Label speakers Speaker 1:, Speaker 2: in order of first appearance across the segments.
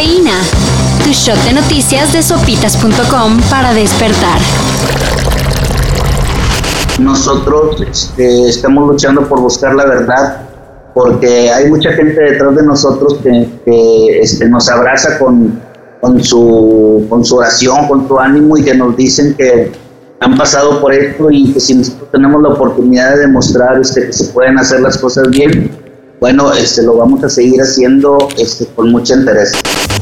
Speaker 1: Cafeína. Tu shot de noticias de sopitas.com para despertar.
Speaker 2: Nosotros este, estamos luchando por buscar la verdad porque hay mucha gente detrás de nosotros que, este, nos abraza con, con, su, con su oración, con su ánimo y que nos dicen que han pasado por esto y que si nosotros tenemos la oportunidad de demostrar este, que se pueden hacer las cosas bien, bueno, este, lo vamos a seguir haciendo este, con mucho interés.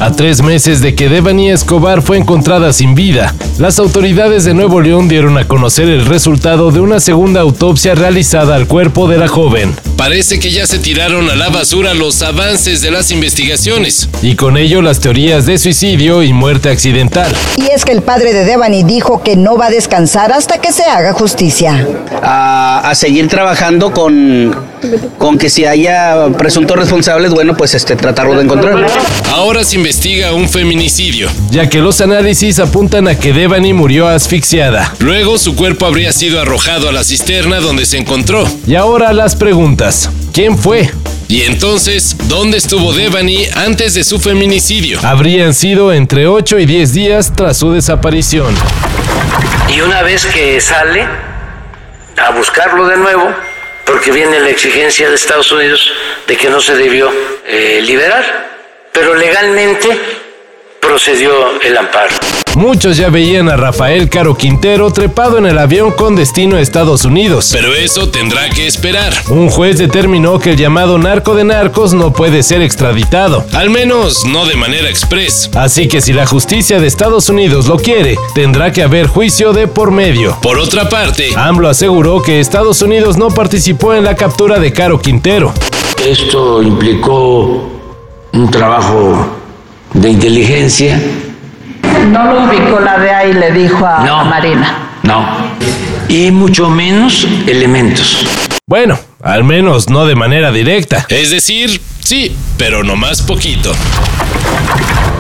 Speaker 3: A tres meses de que Devani Escobar fue encontrada sin vida, las autoridades de Nuevo León dieron a conocer el resultado de una segunda autopsia realizada al cuerpo de la joven. Parece que ya se tiraron a la basura los avances de las investigaciones y con ello las teorías de suicidio y muerte accidental.
Speaker 4: Y es que el padre de Devani dijo que no va a descansar hasta que se haga justicia.
Speaker 5: A, a seguir trabajando con, con que si haya presuntos responsables, bueno, pues este, tratarlo de encontrar.
Speaker 3: Ahora se investiga un feminicidio, ya que los análisis apuntan a que Devani murió asfixiada. Luego su cuerpo habría sido arrojado a la cisterna donde se encontró. Y ahora las preguntas. ¿Quién fue? Y entonces, ¿dónde estuvo Devani antes de su feminicidio? Habrían sido entre 8 y 10 días tras su desaparición.
Speaker 6: Y una vez que sale a buscarlo de nuevo, porque viene la exigencia de Estados Unidos de que no se debió eh, liberar, pero legalmente procedió el amparo.
Speaker 3: Muchos ya veían a Rafael Caro Quintero trepado en el avión con destino a Estados Unidos. Pero eso tendrá que esperar. Un juez determinó que el llamado narco de narcos no puede ser extraditado. Al menos no de manera express. Así que si la justicia de Estados Unidos lo quiere, tendrá que haber juicio de por medio. Por otra parte, AMLO aseguró que Estados Unidos no participó en la captura de Caro Quintero.
Speaker 7: Esto implicó un trabajo de inteligencia.
Speaker 8: No lo ubicó la DEA y le dijo a
Speaker 7: No.
Speaker 8: Marina.
Speaker 7: No. Y mucho menos elementos.
Speaker 3: Bueno, al menos no de manera directa. Es decir, sí, pero no más poquito.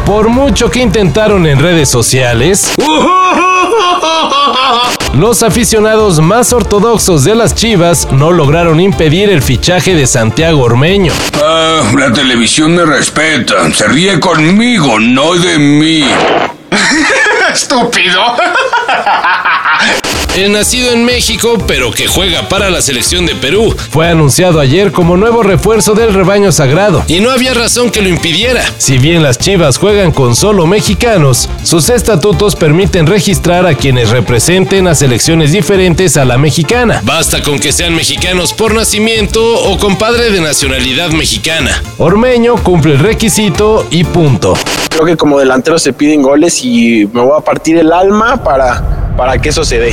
Speaker 3: Por mucho que intentaron en redes sociales, los aficionados más ortodoxos de las Chivas no lograron impedir el fichaje de Santiago Ormeño.
Speaker 9: Ah, la televisión me respeta. Se ríe conmigo, no de mí.
Speaker 10: Estúpido.
Speaker 3: El nacido en México, pero que juega para la selección de Perú, fue anunciado ayer como nuevo refuerzo del rebaño sagrado, y no había razón que lo impidiera. Si bien las Chivas juegan con solo mexicanos, sus estatutos permiten registrar a quienes representen a selecciones diferentes a la mexicana. Basta con que sean mexicanos por nacimiento o con padre de nacionalidad mexicana. Ormeño cumple el requisito y punto.
Speaker 11: Creo que como delantero se piden goles y me voy a partir el alma para, para que eso se dé.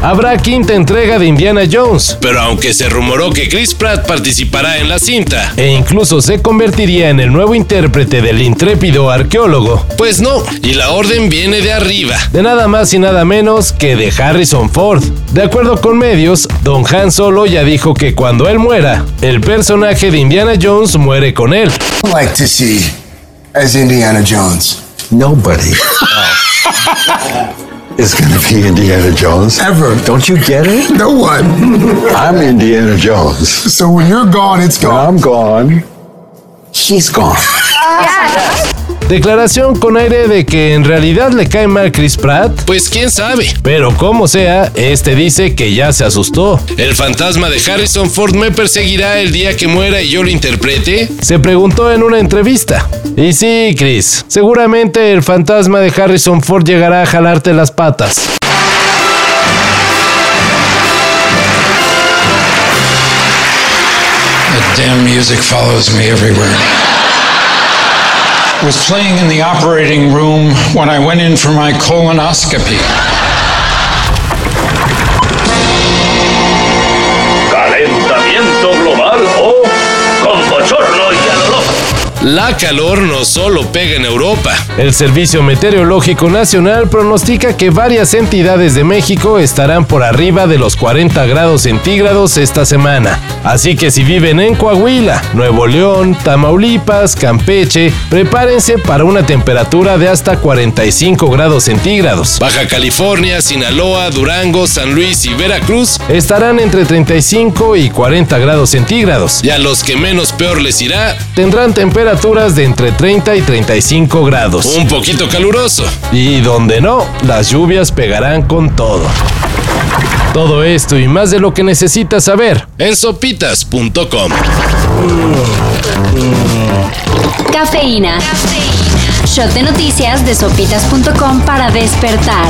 Speaker 3: Habrá quinta entrega de Indiana Jones, pero aunque se rumoró que Chris Pratt participará en la cinta e incluso se convertiría en el nuevo intérprete del intrépido arqueólogo, pues no, y la orden viene de arriba, de nada más y nada menos que de Harrison Ford. De acuerdo con medios, Don Han Solo ya dijo que cuando él muera, el personaje de Indiana Jones muere con él.
Speaker 12: like to see as Indiana Jones? Nobody is going to be Indiana Jones. Ever. Don't you get it? No one. I'm Indiana Jones. So when you're gone, it's gone. When I'm gone, he's gone.
Speaker 3: Declaración con aire de que en realidad le cae mal Chris Pratt, pues quién sabe. Pero como sea, este dice que ya se asustó. ¿El fantasma de Harrison Ford me perseguirá el día que muera y yo lo interprete? Se preguntó en una entrevista. Y sí, Chris, seguramente el fantasma de Harrison Ford llegará a jalarte las patas.
Speaker 13: That damn music follows me everywhere. Was playing in the operating room when I went in for my colonoscopy.
Speaker 3: La calor no solo pega en Europa. El Servicio Meteorológico Nacional pronostica que varias entidades de México estarán por arriba de los 40 grados centígrados esta semana. Así que si viven en Coahuila, Nuevo León, Tamaulipas, Campeche, prepárense para una temperatura de hasta 45 grados centígrados. Baja California, Sinaloa, Durango, San Luis y Veracruz estarán entre 35 y 40 grados centígrados. Y a los que menos peor les irá, tendrán temperaturas temperaturas de entre 30 y 35 grados.
Speaker 10: Un poquito caluroso.
Speaker 3: Y donde no, las lluvias pegarán con todo. Todo esto y más de lo que necesitas saber
Speaker 10: en sopitas.com.
Speaker 1: Cafeína. Shot de noticias de sopitas.com para despertar.